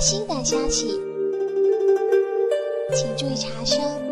新的消息，请注意查收。